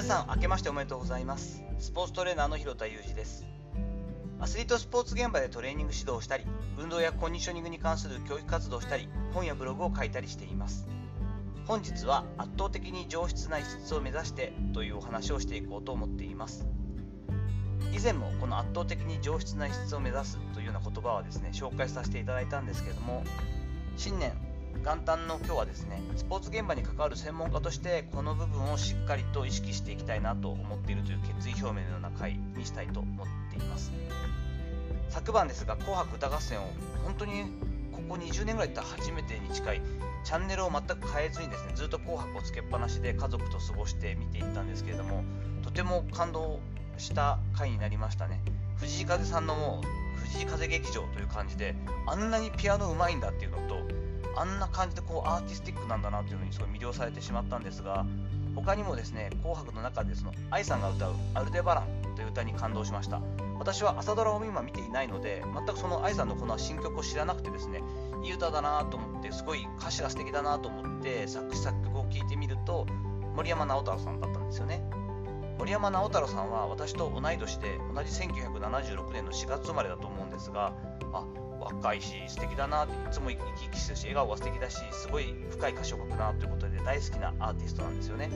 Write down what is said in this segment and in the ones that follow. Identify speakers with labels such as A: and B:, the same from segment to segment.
A: 皆さん明けましておめでとうございます。スポーツトレーナーの広田裕二です。アスリートスポーツ現場でトレーニング指導をしたり運動やコンディショニングに関する教育活動をしたり本やブログを書いたりしています。本日は圧倒的に上質な質を目指してというお話をしていこうと思っています。以前もこの圧倒的に上質な質を目指すというような言葉はですね紹介させていただいたんですけれども新年元旦の今日はですねスポーツ現場に関わる専門家としてこの部分をしっかりと意識していきたいなと思っているという決意表明のような回にしたいと思っています。昨晩ですが「紅白歌合戦」を本当にここ20年ぐらいいったら初めてに近いチャンネルを全く変えずにですねずっと「紅白」をつけっぱなしで家族と過ごして見ていったんですけれどもとても感動した回になりましたね。藤井風さんのもう藤井風劇場という感じであんなにピアノうまいんだっていうのとあんな感じでこうアーティスティックなんだなっていうのにすごい魅了されてしまったんですが他にもですね「紅白」の中でその愛さんが歌う「アルデバラン」という歌に感動しました。私は朝ドラを今見ていないので全くその愛さんのこの新曲を知らなくてですねいい歌だなと思ってすごい歌詞が素敵だなと思って作詞作曲を聴いてみると森山直太朗さんだったんですよね。森山直太朗さんは私と同い年で同じ1976年の4月生まれだと思うんですがあ若いし素敵だなっていつも生き生きしてるし笑顔が素敵だしすごい深い歌詞を書くなということで大好きなアーティストなんですよね。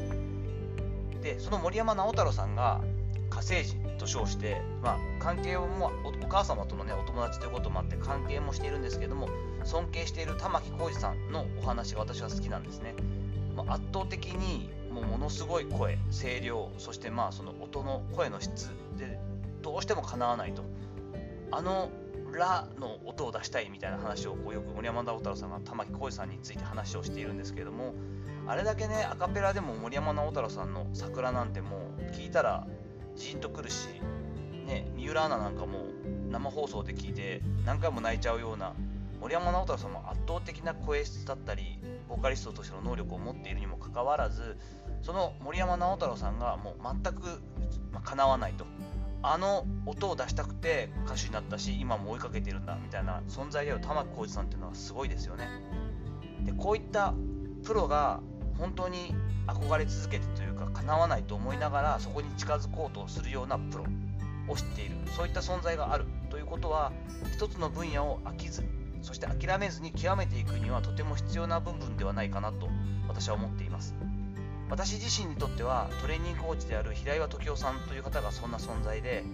A: でその森山直太朗さんが火星人と称して、まあ、関係をもお母様との、ね、お友達ということもあって関係もしているんですけども尊敬している玉置浩二さんのお話が私は好きなんですね、まあ、圧倒的にもうものすごい声声量そしてまあその音の声の質でどうしてもかなわないと。あのラの音を出したいみたいな話をこうよく森山直太朗さんが玉置浩二さんについて話をしているんですけれどもあれだけねアカペラでも森山直太朗さんの「桜」なんてもう聞いたらジーンとくるし、ね、三浦アナなんかも生放送で聞いて何回も泣いちゃうような森山直太朗さんも圧倒的な声質だったりボーカリストとしての能力を持っているにもかかわらずその森山直太朗さんがもう全くかなわないと。あの音を出したくて歌手になったし今も追いかけてるんだみたいな存在である玉置浩二さんっていうのはすごいですよね。でこういったプロが本当に憧れ続けてというか叶わないと思いながらそこに近づこうとするようなプロを知っている。そういった存在があるということは一つの分野を飽きずそして諦めずに極めていくにはとても必要な部分ではないかなと私は思っています。私自身にとってはトレーニングコーチである平岩時夫さんという方がそんな存在で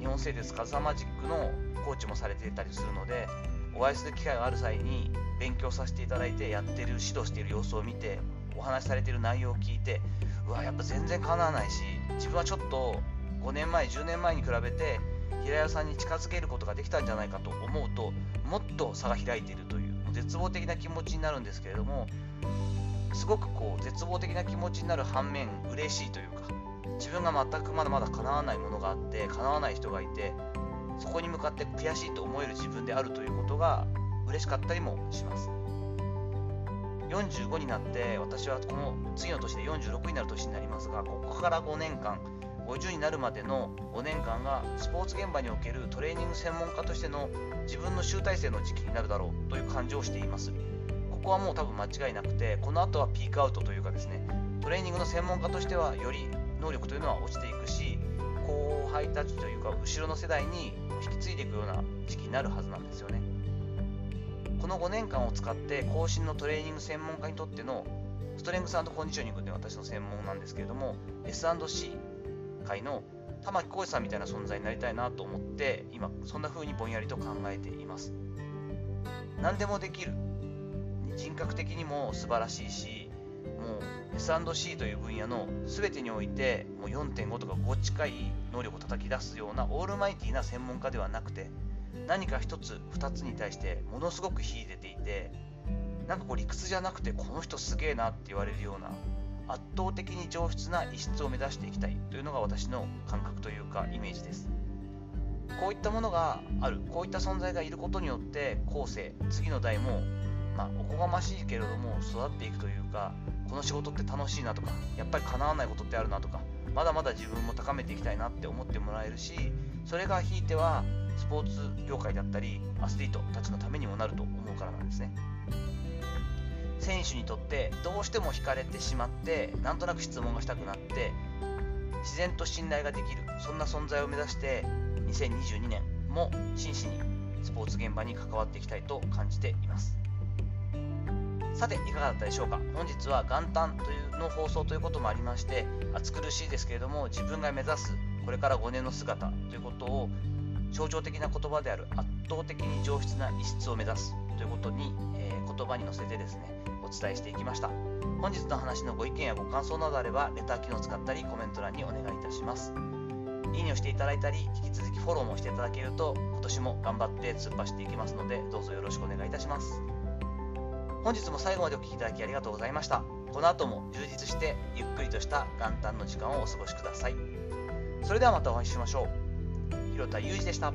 A: 日本製鉄カズサマジックのコーチもされていたりするのでお会いする機会がある際に勉強させていただいてやってる指導している様子を見てお話しされている内容を聞いてうわやっぱ全然かなわないし自分はちょっと5年前10年前に比べて平岩さんに近づけることができたんじゃないかと思うともっと差が開いているという絶望的な気持ちになるんですけれどもすごくこう絶望的な気持ちになる反面嬉しいというか自分が全くまだまだ叶わないものがあって叶わない人がいてそこに向かって悔しいと思える自分であるということが嬉しかったりもします。45になって私はこの次の年で46になる年になりますがここから5年間50になるまでの5年間がスポーツ現場におけるトレーニング専門家としての自分の集大成の時期になるだろうという感じをしています。こはもう多分間違いなくてこの後はピークアウトというかですねトレーニングの専門家としてはより能力というのは落ちていくし後輩たちというか後ろの世代に引き継いでいくような時期になるはずなんですよね。この5年間を使って後進のトレーニング専門家にとってのストレングスコンディショニングというのは私の専門なんですけれども S&C 界の玉置浩二さんみたいな存在になりたいなと思って今そんな風にぼんやりと考えています。何でもできる。人格的にも素晴らしいしもう S&C という分野の全てにおいてもう4.5とか5近い能力を叩き出すようなオールマイティな専門家ではなくて何か1つ2つに対してものすごく秀でていてなんかこう理屈じゃなくてこの人すげえなって言われるような圧倒的に上質な異質を目指していきたいというのが私の感覚というかイメージです。こういったものがあるこういった存在がいることによって後世次の代もまあ、おこがましいけれども育っていくというかこの仕事って楽しいなとかやっぱり叶わないことってあるなとかまだまだ自分も高めていきたいなって思ってもらえるしそれがひいてはスポーツ業界だったりアスリートたちのためにもなると思うからなんですね。選手にとってどうしても惹かれてしまってなんとなく質問がしたくなって自然と信頼ができるそんな存在を目指して2022年も真摯にスポーツ現場に関わっていきたいと感じています。さていかがだったでしょうか？本日は元旦というの放送ということもありまして暑苦しいですけれども自分が目指すこれから5年の姿ということを象徴的な言葉である圧倒的に上質な異質を目指すということに、えー、言葉に乗せてですねお伝えしていきました。本日の話のご意見やご感想などあればレター機能を使ったりコメント欄にお願いいたします。いいねをしていただいたり引き続きフォローもしていただけると今年も頑張って突っ走っていきますのでどうぞよろしくお願いいたします。本日も最後までお聴きいただきありがとうございました。この後も充実してゆっくりとした元旦の時間をお過ごしください。それではまたお会いしましょう。広田裕二でした。